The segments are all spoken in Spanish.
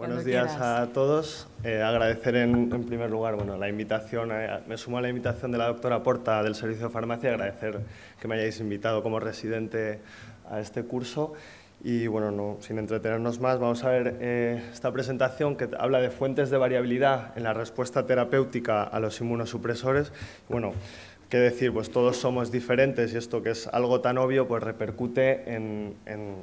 Buenos días a todos. Eh, agradecer en, primer lugar bueno, la invitación, me sumo a la invitación de la doctora Porta del Servicio de Farmacia, agradecer que me hayáis invitado como residente a este curso. Y bueno, no, sin entretenernos más, vamos a ver eh, esta presentación que habla de fuentes de variabilidad en la respuesta terapéutica a los inmunosupresores. Bueno, qué decir, pues todos somos diferentes y esto que es algo tan obvio, pues repercute en,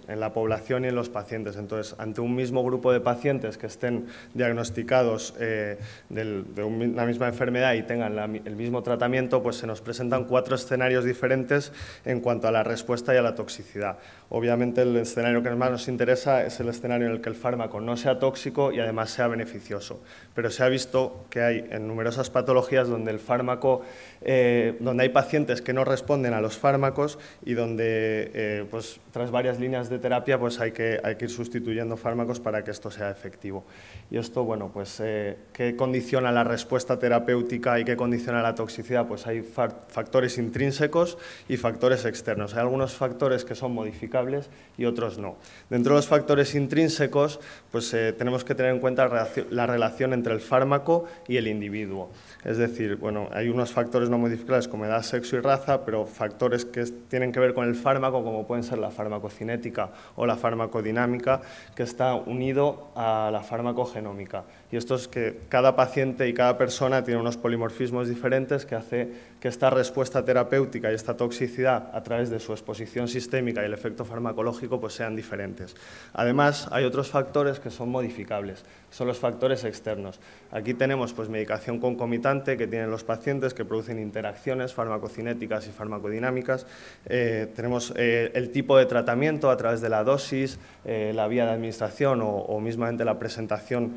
la población y en los pacientes. Entonces, ante un mismo grupo de pacientes que estén diagnosticados eh, de una misma enfermedad y tengan el mismo tratamiento, pues se nos presentan cuatro escenarios diferentes en cuanto a la respuesta y a la toxicidad. Obviamente el escenario que más nos interesa es el escenario en el que el fármaco no sea tóxico y además sea beneficioso. Pero se ha visto que hay en numerosas patologías donde el fármaco eh, donde hay pacientes que no responden a los fármacos y donde eh, pues, tras varias líneas de terapia pues, hay, que, hay que ir sustituyendo fármacos para que esto sea efectivo. Y esto, bueno, pues, eh, ¿qué condiciona la respuesta terapéutica y qué condiciona la toxicidad? Pues hay factores intrínsecos y factores externos. Hay algunos factores que son modificables y otros no. Dentro de los factores intrínsecos, pues eh, tenemos que tener en cuenta la relación entre el fármaco y el individuo. Es decir, bueno, hay unos factores no modificables como edad, sexo y raza, pero factores que tienen que ver con el fármaco, como pueden ser la farmacocinética o la farmacodinámica, que está unido a la farmacogenómica. Y esto es que cada paciente y cada persona tiene unos polimorfismos diferentes que hace que esta respuesta terapéutica y esta toxicidad a través de su exposición sistémica y el efecto farmacológico pues sean diferentes. Además, hay otros factores que son modificables, son los factores externos. Aquí tenemos pues, medicación concomitante que tienen los pacientes que producen interacciones farmacocinéticas y farmacodinámicas. Eh, tenemos eh, el tipo de tratamiento a través de la dosis, eh, la vía de administración o, o mismamente la presentación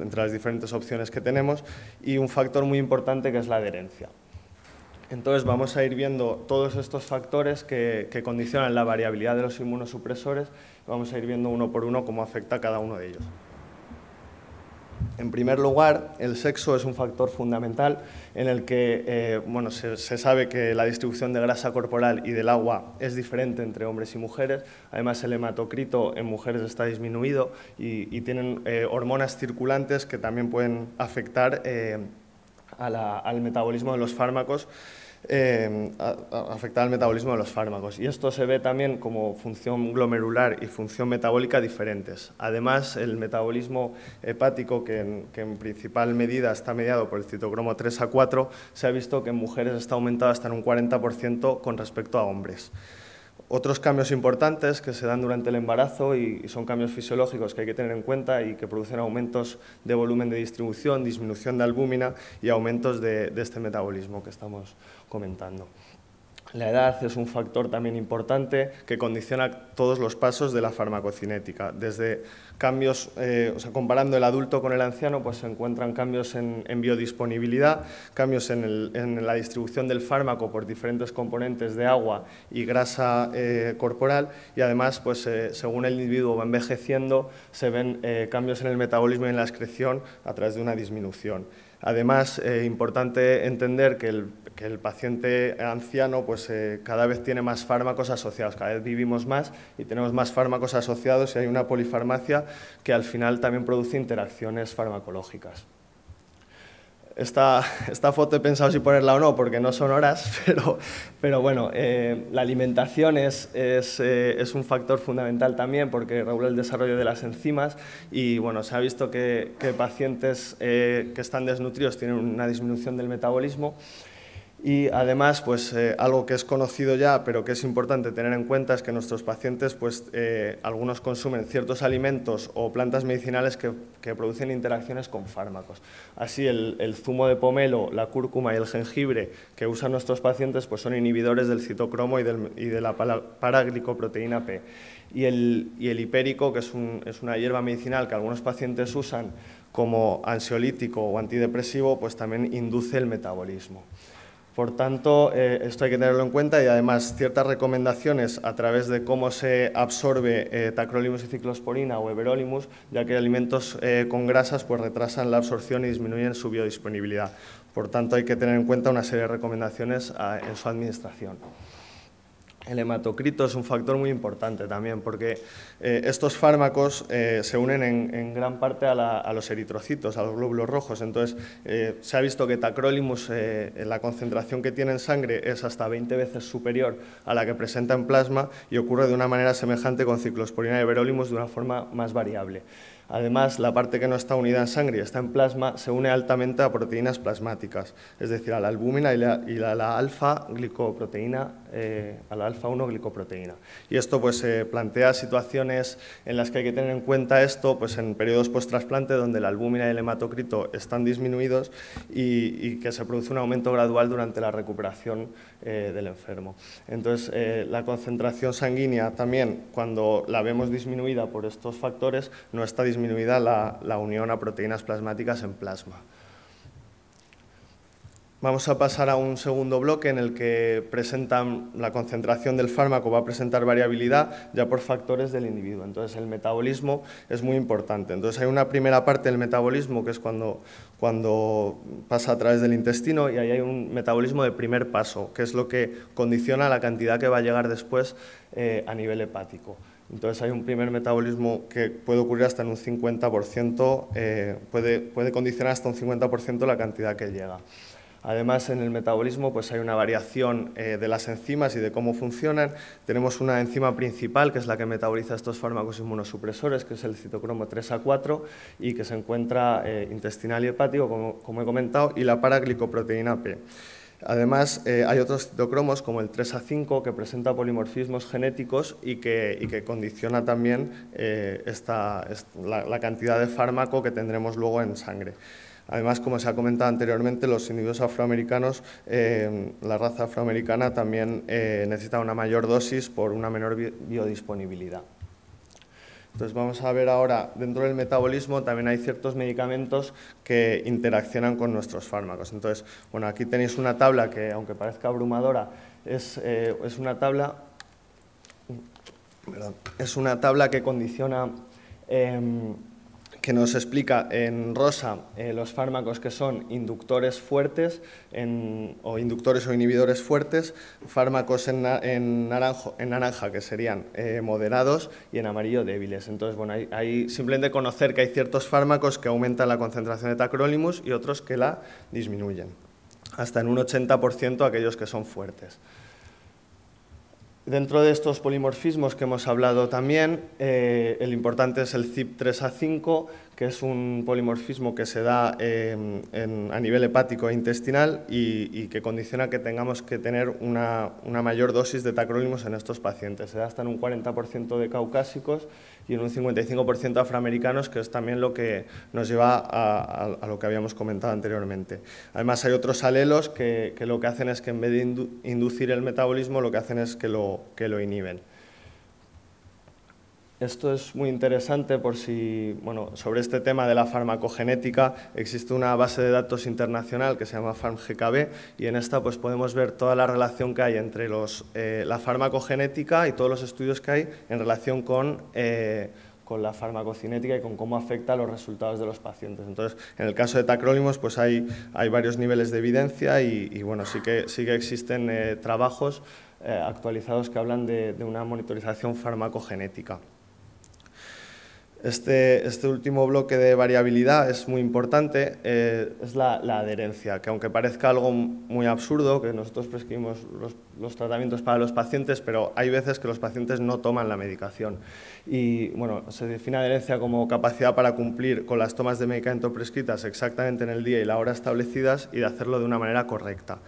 entre las diferentes opciones que tenemos. Y un factor muy importante que es la adherencia. Entonces vamos a ir viendo todos estos factores que, condicionan la variabilidad de los inmunosupresores. Vamos a ir viendo uno por uno cómo afecta cada uno de ellos. En primer lugar, el sexo es un factor fundamental en el que eh, bueno, se, sabe que la distribución de grasa corporal y del agua es diferente entre hombres y mujeres. Además, el hematocrito en mujeres está disminuido y, tienen eh, hormonas circulantes que también pueden afectar eh, al metabolismo de los fármacos eh, afectar al metabolismo de los fármacos. Y esto se ve también como función glomerular y función metabólica diferentes. Además, el metabolismo hepático, que en, que en principal medida está mediado por el citocromo 3 a 4, se ha visto que en mujeres está aumentado hasta en un 40% con respecto a hombres. Otros cambios importantes que se dan durante el embarazo y, son cambios fisiológicos que hay que tener en cuenta y que producen aumentos de volumen de distribución, disminución de albúmina y aumentos de este metabolismo que estamos comentando. La edad es un factor también importante que condiciona todos los pasos de la farmacocinética. Desde cambios, eh, o sea, comparando el adulto con el anciano, pues se encuentran cambios en, biodisponibilidad, cambios en, la distribución del fármaco por diferentes componentes de agua y grasa eh, corporal y además, pues, eh, según el individuo va envejeciendo, se ven cambios en el metabolismo y en la excreción a través de una disminución. Además, es importante entender que el, que el paciente anciano pues, eh, cada vez tiene más fármacos asociados, cada vez vivimos más y tenemos más fármacos asociados y hay una polifarmacia que al final también produce interacciones farmacológicas. Esta, esta foto he pensado si ponerla o no, porque no son horas, pero, pero bueno, eh, la alimentación es, es, eh, es, un factor fundamental también porque regula el desarrollo de las enzimas y bueno, se ha visto que, que pacientes que están desnutridos tienen una disminución del metabolismo y además, pues eh, algo que es conocido ya, pero que es importante tener en cuenta es que nuestros pacientes, pues eh, algunos consumen ciertos alimentos o plantas medicinales que, producen interacciones con fármacos. Así, el, zumo de pomelo, la cúrcuma y el jengibre que usan nuestros pacientes, pues son inhibidores del citocromo y, de la paraglicoproteína P. Y el, hipérico, que es, es una hierba medicinal que algunos pacientes usan como ansiolítico o antidepresivo, pues también induce el metabolismo. Por tanto, eh, esto hay que tenerlo en cuenta y además ciertas recomendaciones a través de cómo se absorbe eh, tacrolimus y ciclosporina o everolimus, ya que alimentos eh, con grasas pues, retrasan la absorción y disminuyen su biodisponibilidad. Por tanto, hay que tener en cuenta una serie de recomendaciones ah, en su administración. El hematocrito es un factor muy importante también, porque eh, estos fármacos eh, se unen en, gran parte a, los eritrocitos, a los glóbulos rojos. Entonces, eh, se ha visto que tacrolimus, la concentración que tiene en sangre es hasta 20 veces superior a la que presenta en plasma y ocurre de una manera semejante con ciclosporina y verolimus de una forma más variable. Además, la parte que no está unida en sangre y está en plasma se une altamente a proteínas plasmáticas, es decir, a la albúmina y la, la, alfa-glicoproteína, eh, a la alfa-1 glicoproteína. Y esto pues plantea situaciones en las que hay que tener en cuenta esto pues, en periodos post-trasplante donde la albúmina y el hematocrito están disminuidos y, que se produce un aumento gradual durante la recuperación eh, del enfermo. Entonces, eh, la concentración sanguínea también, cuando la vemos disminuida por estos factores, no está disminuida disminuida la, unión a proteínas plasmáticas en plasma. Vamos a pasar a un segundo bloque en el que presentan la concentración del fármaco, va a presentar variabilidad ya por factores del individuo. Entonces, el metabolismo es muy importante. Entonces, hay una primera parte del metabolismo que es cuando, cuando pasa a través del intestino y ahí hay un metabolismo de primer paso, que es lo que condiciona la cantidad que va a llegar después eh, a nivel hepático. Entonces hay un primer metabolismo que puede ocurrir hasta en un 50%, eh, puede, puede condicionar hasta un 50% la cantidad que llega. Además, en el metabolismo pues hay una variación eh, de las enzimas y de cómo funcionan. Tenemos una enzima principal, que es la que metaboliza estos fármacos inmunosupresores, que es el citocromo 3A4, y que se encuentra eh, intestinal y hepático, como, como, he comentado, y la paraglicoproteína P. Además, eh, hay otros citocromos como el 3A5 que presenta polimorfismos genéticos y que, condiciona también eh, la, cantidad de fármaco que tendremos luego en sangre. Además, como se ha comentado anteriormente, los individuos afroamericanos, eh, la raza afroamericana también necesita una mayor dosis por una menor biodisponibilidad. Entonces vamos a ver ahora, dentro del metabolismo también hay ciertos medicamentos que interaccionan con nuestros fármacos. Entonces, bueno, aquí tenéis una tabla que, aunque parezca abrumadora, es, eh, una tabla es una tabla que condiciona em, que nos explica en rosa eh, los fármacos que son inductores fuertes o inductores o inhibidores fuertes, fármacos en, naranja que serían eh, moderados y en amarillo débiles. Entonces, bueno, hay, simplemente conocer que hay ciertos fármacos que aumentan la concentración de tacrolimus y otros que la disminuyen, hasta en un 80% aquellos que son fuertes. Dentro de estos polimorfismos que hemos hablado también, eh, el importante es el CYP3A5, que es un polimorfismo que se da em, a nivel hepático e intestinal y, que condiciona que tengamos que tener una, mayor dosis de tacrolimus en estos pacientes. Se da hasta en un 40% de caucásicos y en un 55% afroamericanos, que es también lo que nos lleva a, lo que habíamos comentado anteriormente. Además, hay otros alelos que, lo que hacen es que en vez de inducir el metabolismo, lo que hacen es que lo, que lo inhiben. Esto es muy interesante por si, bueno, sobre este tema de la farmacogenética existe una base de datos internacional que se llama FarmGKB y en esta pues podemos ver toda la relación que hay entre los, eh, la farmacogenética y todos los estudios que hay en relación con, eh, con la farmacocinética y con cómo afecta a los resultados de los pacientes. Entonces, en el caso de tacrolimus pues hay, hay varios niveles de evidencia y, bueno, sí que, sí que existen eh, trabajos actualizados que hablan de, de una monitorización farmacogenética. Este, este, último bloque de variabilidad es muy importante, eh, es la, adherencia, que aunque parezca algo muy absurdo, que nosotros prescribimos los, tratamientos para los pacientes, pero hay veces que los pacientes no toman la medicación. Y bueno, se define adherencia como capacidad para cumplir con las tomas de medicamento prescritas exactamente en el día y la hora establecidas y de hacerlo de una manera correcta.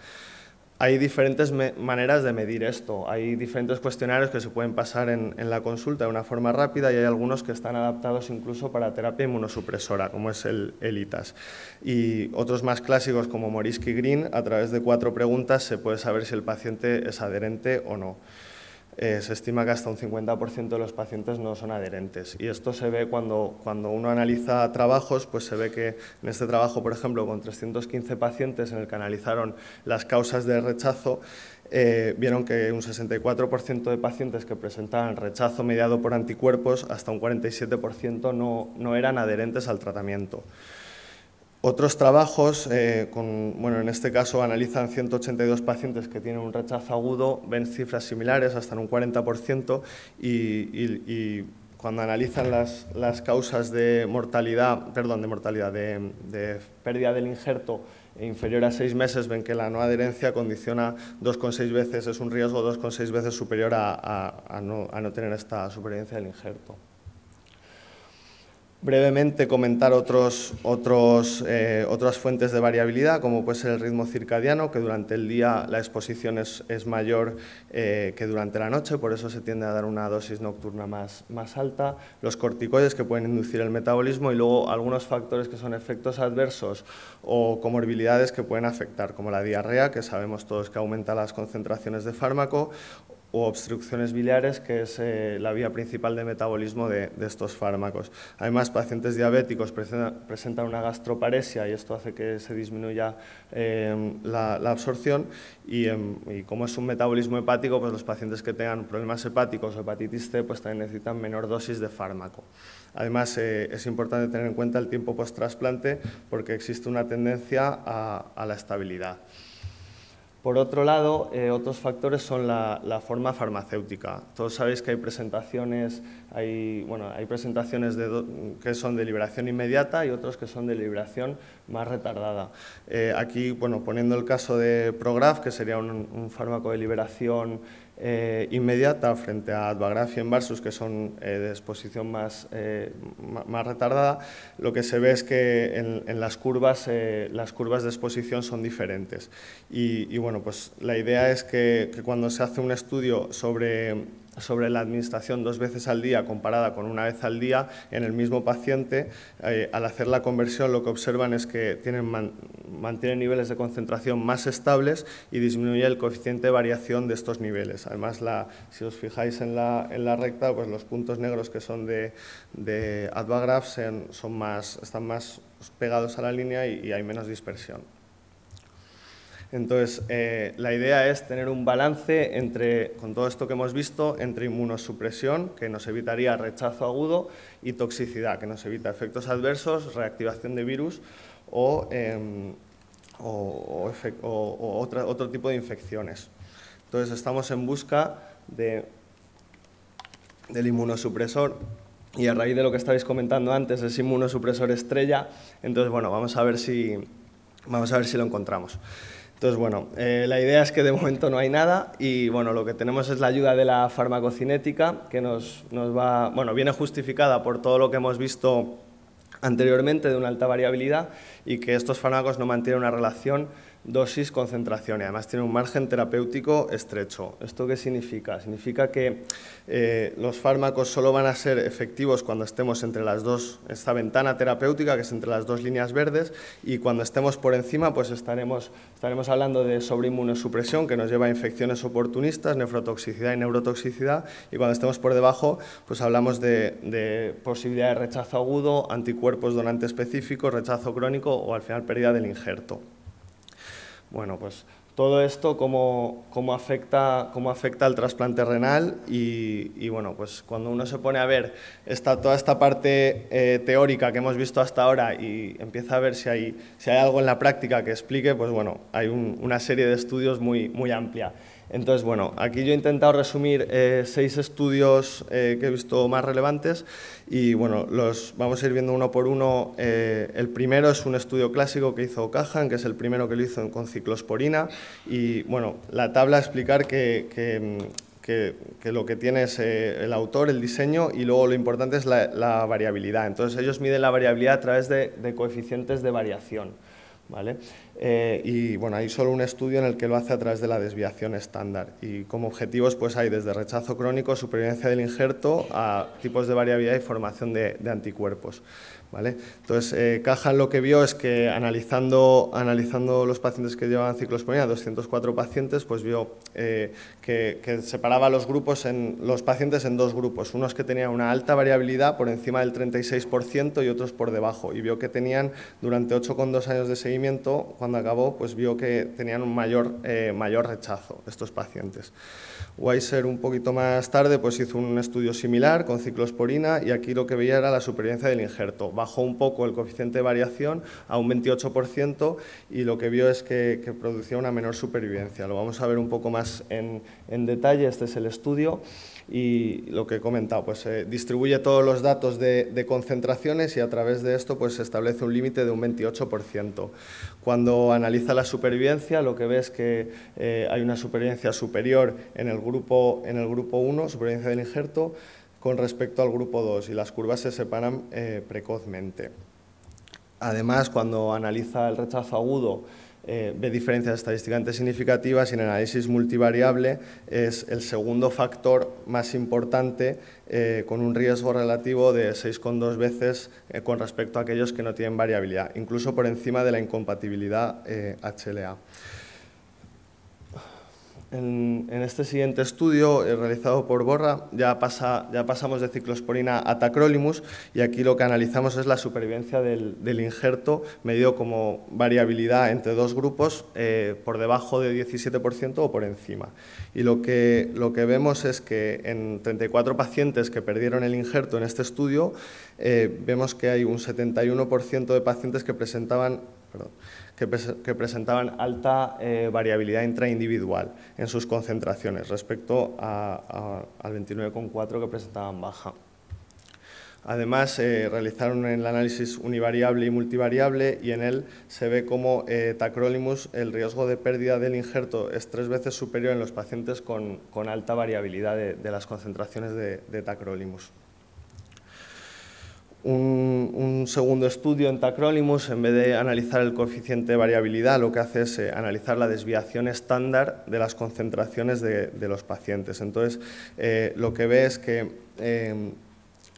Hay diferentes maneras de medir esto. Hay diferentes cuestionarios que se pueden pasar en, la consulta de una forma rápida y hay algunos que están adaptados incluso para terapia inmunosupresora, como es el, el ITAS. Y otros más clásicos como Morisky Green, a través de cuatro preguntas se puede saber si el paciente es adherente o no. Eh, se estima que hasta un 50% de los pacientes no son adherentes. Y esto se ve cuando, cuando uno analiza trabajos, pues se ve que en este trabajo, por ejemplo, con 315 pacientes en el que analizaron las causas de rechazo, eh, vieron que un 64% de pacientes que presentaban rechazo mediado por anticuerpos, hasta un 47% no, no eran adherentes al tratamiento. Otros trabajos, eh, con, bueno, en este caso analizan 182 pacientes que tienen un rechazo agudo, ven cifras similares, hasta en un 40%, y, cuando analizan las, causas de mortalidad, perdón, de mortalidad, de, pérdida del injerto inferior a seis meses, ven que la no adherencia condiciona 2,6 veces, es un riesgo 2,6 veces superior a no tener esta supervivencia del injerto brevemente comentar otros, otros, eh, otras fuentes de variabilidad, como puede ser el ritmo circadiano, que durante el día la exposición es, es mayor eh, que durante la noche, por eso se tiende a dar una dosis nocturna más, más alta, los corticoides que pueden inducir el metabolismo y luego algunos factores que son efectos adversos o comorbilidades que pueden afectar, como la diarrea, que sabemos todos que aumenta las concentraciones de fármaco, o obstrucciones biliares, que es eh, la vía principal de metabolismo de, estos fármacos. Además, pacientes diabéticos presentan, una gastroparesia y esto hace que se disminuya eh, la, absorción em, y, como es un metabolismo hepático, pues los pacientes que tengan problemas hepáticos o hepatitis C pues también necesitan menor dosis de fármaco. Además, eh, es importante tener en cuenta el tiempo post-trasplante porque existe una tendencia a la estabilidad. Por otro lado, eh, otros factores son la, forma farmacéutica. Todos sabéis que hay presentaciones, hay, bueno, hay presentaciones que son de liberación inmediata y otros que son de liberación más retardada. Eh, aquí, bueno, poniendo el caso de Prograf, que sería un fármaco de liberación eh, inmediata frente a Advagraf y Envarsus, que son eh, de exposición más, eh, más retardada, lo que se ve es que en, las, curvas, las curvas de exposición son diferentes. Y, bueno, pues la idea es que cuando se hace un estudio sobre sobre la administración dos veces al día comparada con una vez al día en el mismo paciente, eh, al hacer la conversión lo que observan es que tienen, mantienen niveles de concentración más estables y disminuye el coeficiente de variación de estos niveles. Además, si os fijáis en la, en la, recta, pues los puntos negros que son de, de Advagraph son más, están más pegados a la línea y hay menos dispersión. Entonces, eh, la idea es tener un balance entre, con todo esto que hemos visto, entre inmunosupresión, que nos evitaría rechazo agudo, y toxicidad, que nos evita efectos adversos, reactivación de virus o, em, otro tipo de infecciones. Entonces, estamos en busca de, del inmunosupresor y a raíz de lo que estabais comentando antes, ese inmunosupresor estrella, entonces, bueno, vamos a ver si, vamos a ver si lo encontramos. Entonces, bueno, eh, la idea es que de momento no hay nada y bueno, lo que tenemos es la ayuda de la farmacocinética que nos, nos va, bueno, viene justificada por todo lo que hemos visto anteriormente de una alta variabilidad y que estos fármacos no mantienen una relación dosis, concentración y además tiene un margen terapéutico estrecho. ¿Esto qué significa? Significa que eh, los fármacos solo van a ser efectivos cuando estemos entre las dos, esta ventana terapéutica que es entre las dos líneas verdes y cuando estemos por encima pues estaremos, estaremos hablando de sobreinmunosupresión que nos lleva a infecciones oportunistas, nefrotoxicidad y neurotoxicidad y cuando estemos por debajo pues hablamos de, de posibilidad de rechazo agudo, anticuerpos donante específicos, rechazo crónico o al final pérdida del injerto. Bueno, pues todo esto cómo, cómo, afecta, cómo afecta al trasplante renal y, bueno, pues cuando uno se pone a ver esta, toda esta parte eh, teórica que hemos visto hasta ahora y empieza a ver si hay, si hay algo en la práctica que explique, pues bueno, hay una serie de estudios muy, muy amplia. Entonces, bueno, aquí yo he intentado resumir eh, seis estudios eh, que he visto más relevantes y, bueno, los vamos a ir viendo uno por uno. Eh, el primero es un estudio clásico que hizo Cajan, que es el primero que lo hizo con ciclosporina y, bueno, la tabla explicar que, que, lo que tiene es el autor, el diseño y luego lo importante es la, variabilidad. Entonces, ellos miden la variabilidad a través de coeficientes de variación. ¿Vale? Eh, y bueno, hay solo un estudio en el que lo hace a través de la desviación estándar. Y como objetivos pues hay desde rechazo crónico, supervivencia del injerto, a tipos de variabilidad y formación de, anticuerpos. ¿Vale? Entonces, eh, Caja lo que vio es que analizando, analizando los pacientes que llevaban ciclosporina, 204 pacientes, pues vio eh, que, que, separaba los, grupos en, los pacientes en dos grupos, unos que tenían una alta variabilidad por encima del 36% y otros por debajo. Y vio que tenían durante 8,2 años de seguimiento, cuando acabó, pues vio que tenían un mayor, eh, mayor rechazo estos pacientes. Weiser un poquito más tarde pues hizo un estudio similar con ciclosporina y aquí lo que veía era la supervivencia del injerto. Bajó un poco el coeficiente de variación a un 28% y lo que vio es que, producía una menor supervivencia. Lo vamos a ver un poco más en, detalle, este es el estudio y lo que he comentado, pues se distribuye todos los datos de, concentraciones y a través de esto pues establece un límite de un 28%. Cuando analiza la supervivencia, lo que ve es que eh, hay una supervivencia superior en el, grupo, en el grupo 1, supervivencia del injerto, con respecto al grupo 2 y las curvas se separan eh, precozmente. Además, cuando analiza el rechazo agudo, eh, ve diferencias estadísticamente significativas y en análisis multivariable es el segundo factor más importante eh, con un riesgo relativo de 6,2 veces con respecto a aquellos que no tienen variabilidad, incluso por encima de la incompatibilidad HLA. En, este siguiente estudio eh, realizado por Borra ya, pasamos de ciclosporina a tacrolimus y aquí lo que analizamos es la supervivencia del, injerto medido como variabilidad entre dos grupos eh, por debajo de 17% o por encima. Y lo que, vemos es que en 34 pacientes que perdieron el injerto en este estudio, eh, vemos que hay un 71% de pacientes que presentaban que, presentaban alta eh, variabilidad intraindividual en sus concentraciones respecto al 29,4 que presentaban baja. Además, eh, realizaron el análisis univariable y multivariable y en él se ve como eh, tacrolimus, el riesgo de pérdida del injerto es tres veces superior en los pacientes con, alta variabilidad de, las concentraciones de, de tacrolimus. Un, segundo estudio en Tacrolimus, en vez de analizar el coeficiente de variabilidad, lo que hace es eh, analizar la desviación estándar de las concentraciones de, los pacientes. Entonces, eh, lo que ve es que eh,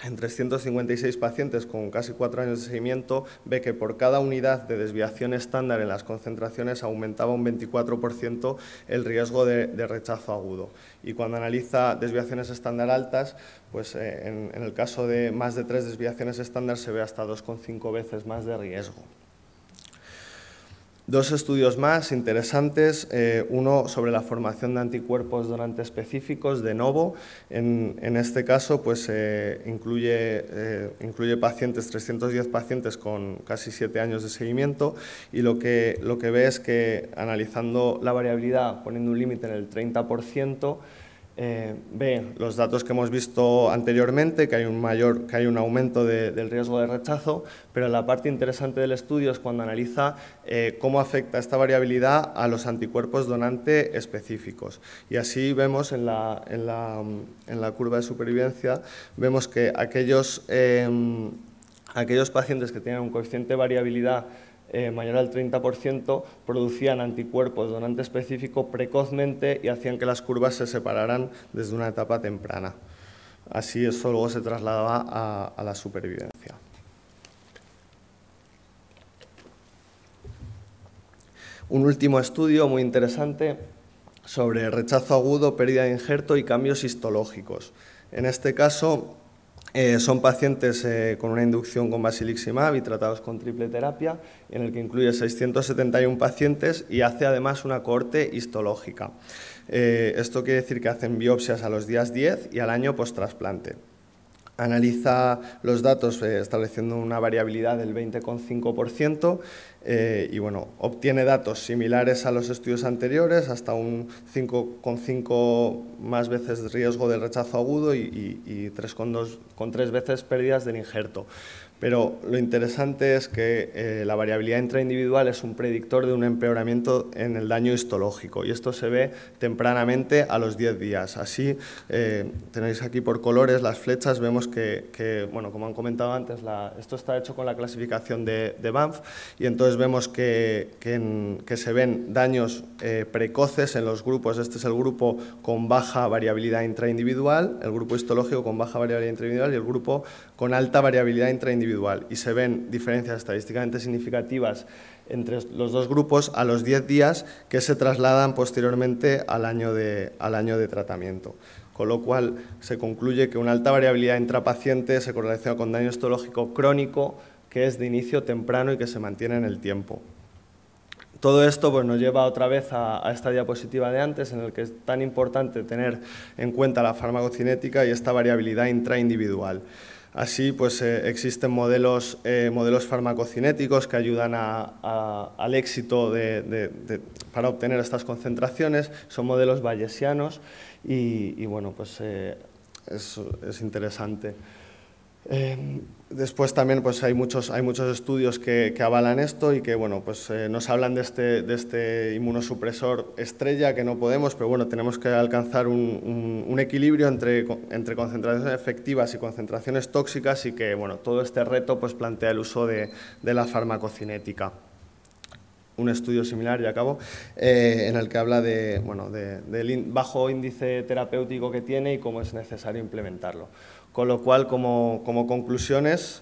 en 356 pacientes con casi cuatro años de seguimiento, ve que por cada unidad de desviación estándar en las concentraciones aumentaba un 24% el riesgo de, rechazo agudo. Y cuando analiza desviaciones estándar altas, pues eh, en, el caso de más de tres desviaciones estándar se ve hasta 2,5 veces más de riesgo. Dos estudios más interesantes, eh, uno sobre la formación de anticuerpos donante específicos de novo. En, este caso pues, eh, incluye, eh, incluye pacientes, 310 pacientes con casi 7 años de seguimiento y lo que, lo que ve es que analizando la variabilidad, poniendo un límite en el 30%, eh, ve los datos que hemos visto anteriormente, que hay un, mayor, que hay un aumento del riesgo de rechazo, pero la parte interesante del estudio es cuando analiza eh, cómo afecta esta variabilidad a los anticuerpos donante específicos. Y así vemos en la, en la, en la curva de supervivencia, vemos que aquellos, eh, aquellos pacientes que tienen un coeficiente de variabilidad eh, mayor al 30% producían anticuerpos donante específico precozmente y hacían que las curvas se separaran desde una etapa temprana. Así eso luego se trasladaba a, la supervivencia. Un último estudio muy interesante sobre rechazo agudo, pérdida de injerto y cambios histológicos. En este caso, eh, son pacientes eh, con una inducción con basiliximab y tratados con triple terapia, en el que incluye 671 pacientes y hace además una corte histológica. Eh, esto quiere decir que hacen biopsias a los días 10 y al año post-trasplante analiza los datos eh, estableciendo una variabilidad del 20,5% eh, y bueno, obtiene datos similares a los estudios anteriores, hasta un 5,5 más veces riesgo del rechazo agudo y, y, 3,2 con 3 veces pérdidas del injerto. Pero lo interesante es que eh, la variabilidad intraindividual es un predictor de un empeoramiento en el daño histológico y esto se ve tempranamente a los 10 días. Así, eh, tenéis aquí por colores las flechas, vemos que, bueno, como han comentado antes, esto está hecho con la clasificación de, Banff y entonces vemos que, que, se ven daños eh, precoces en los grupos. Este es el grupo con baja variabilidad intraindividual, el grupo histológico con baja variabilidad intraindividual y el grupo con alta variabilidad intraindividual y se ven diferencias estadísticamente significativas entre los dos grupos a los 10 días que se trasladan posteriormente al año de, al año de tratamiento. Con lo cual se concluye que una alta variabilidad intrapaciente se correlaciona con daño histológico crónico que es de inicio temprano y que se mantiene en el tiempo. Todo esto pues, nos lleva otra vez a, a, esta diapositiva de antes, en el que es tan importante tener en cuenta la farmacocinética y esta variabilidad intraindividual. Así, pues eh, existen modelos, modelos farmacocinéticos que ayudan al éxito para obtener estas concentraciones. Son modelos bayesianos y, bueno, pues es, es interesante. Después también pues hay muchos, hay muchos estudios que, avalan esto y que bueno, pues, eh, nos hablan de este, de este inmunosupresor estrella que no podemos, pero bueno, tenemos que alcanzar un, un, equilibrio entre, entre, concentraciones efectivas y concentraciones tóxicas y que bueno, todo este reto pues, plantea el uso de, de la farmacocinética un estudio similar, y acabo, eh, en el que habla de, bueno, de, del bajo índice terapéutico que tiene y cómo es necesario implementarlo. Con lo cual, como, como conclusiones,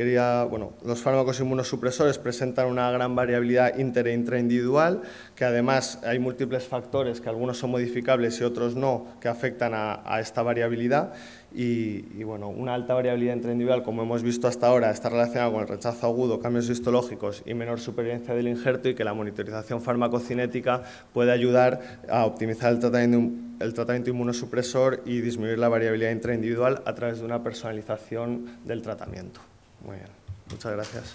quería, bueno, los fármacos inmunosupresores presentan una gran variabilidad inter e intraindividual, que además hay múltiples factores, que algunos son modificables y otros no, que afectan a, a esta variabilidad y, bueno, una alta variabilidad intraindividual, como hemos visto hasta ahora, está relacionada con el rechazo agudo, cambios histológicos y menor supervivencia del injerto y que la monitorización farmacocinética puede ayudar a optimizar el tratamiento, el tratamiento inmunosupresor y disminuir la variabilidad intraindividual a través de una personalización del tratamiento. Muy bien, muchas gracias.